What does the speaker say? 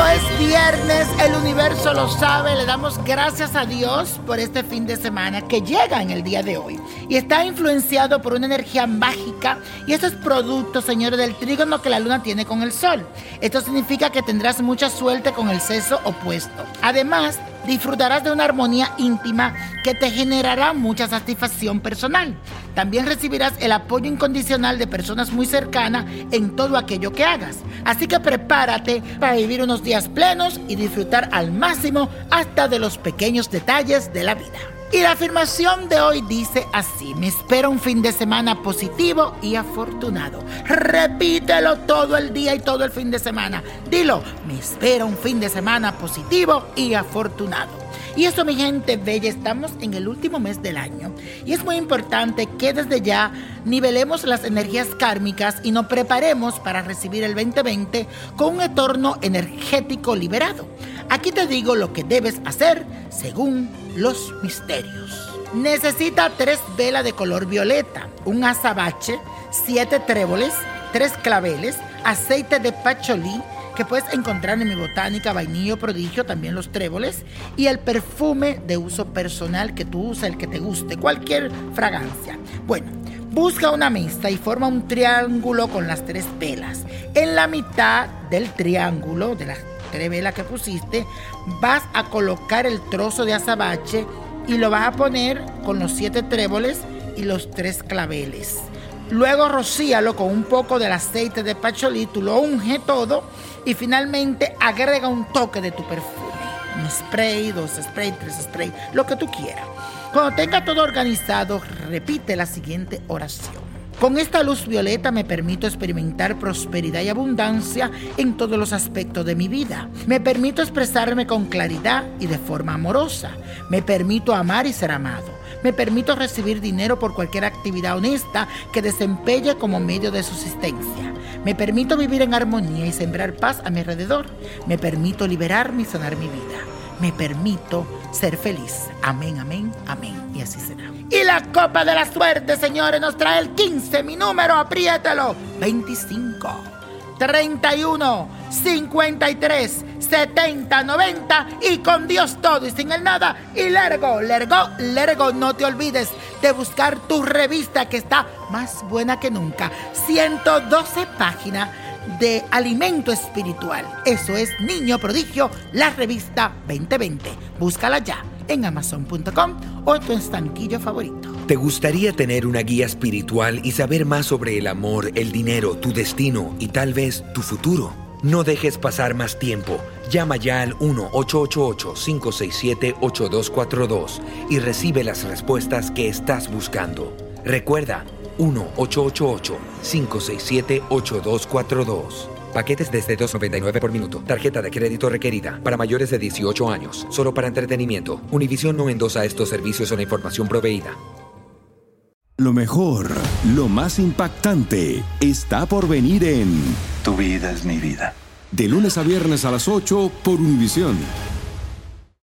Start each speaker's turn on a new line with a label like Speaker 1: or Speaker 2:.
Speaker 1: Eso es viernes, el universo lo sabe, le damos gracias a Dios por este fin de semana que llega en el día de hoy y está influenciado por una energía mágica y eso es producto, señores, del trígono que la luna tiene con el sol. Esto significa que tendrás mucha suerte con el sexo opuesto. Además, disfrutarás de una armonía íntima que te generará mucha satisfacción personal. También recibirás el apoyo incondicional de personas muy cercanas en todo aquello que hagas. Así que prepárate para vivir unos días plenos y disfrutar al máximo hasta de los pequeños detalles de la vida. Y la afirmación de hoy dice así, me espera un fin de semana positivo y afortunado. Repítelo todo el día y todo el fin de semana. Dilo, me espera un fin de semana positivo y afortunado. Y eso, mi gente bella, estamos en el último mes del año. Y es muy importante que desde ya nivelemos las energías kármicas y nos preparemos para recibir el 2020 con un entorno energético liberado. Aquí te digo lo que debes hacer según los misterios. Necesita tres velas de color violeta, un azabache, siete tréboles, tres claveles, aceite de pacholí que puedes encontrar en mi botánica, vainillo prodigio, también los tréboles, y el perfume de uso personal que tú usas, el que te guste, cualquier fragancia. Bueno, busca una mesa y forma un triángulo con las tres velas. En la mitad del triángulo, de las tres velas que pusiste, vas a colocar el trozo de azabache y lo vas a poner con los siete tréboles y los tres claveles. Luego rocíalo con un poco del aceite de pacholí, tú lo unge todo y finalmente agrega un toque de tu perfume. Un spray, dos spray, tres spray, lo que tú quieras. Cuando tenga todo organizado, repite la siguiente oración. Con esta luz violeta me permito experimentar prosperidad y abundancia en todos los aspectos de mi vida. Me permito expresarme con claridad y de forma amorosa. Me permito amar y ser amado. Me permito recibir dinero por cualquier actividad honesta que desempeñe como medio de subsistencia. Me permito vivir en armonía y sembrar paz a mi alrededor. Me permito liberarme y sanar mi vida. Me permito ser feliz. Amén, amén, amén. Y así será. La copa de la suerte, señores, nos trae el 15. Mi número, apriétalo. 25, 31, 53, 70, 90 y con Dios todo y sin el nada. Y largo, largo, largo. No te olvides de buscar tu revista que está más buena que nunca. 112 páginas de alimento espiritual. Eso es Niño Prodigio, la revista 2020. Búscala ya en amazon.com o en tu estanquillo favorito.
Speaker 2: ¿Te gustaría tener una guía espiritual y saber más sobre el amor, el dinero, tu destino y tal vez tu futuro? No dejes pasar más tiempo. Llama ya al 1-888-567-8242 y recibe las respuestas que estás buscando. Recuerda, 1-888-567-8242. Paquetes desde 2.99 por minuto. Tarjeta de crédito requerida para mayores de 18 años. Solo para entretenimiento. Univision no endosa estos servicios o la información proveída.
Speaker 3: Lo mejor, lo más impactante, está por venir en
Speaker 4: Tu vida es mi vida.
Speaker 3: De lunes a viernes a las 8 por Univisión.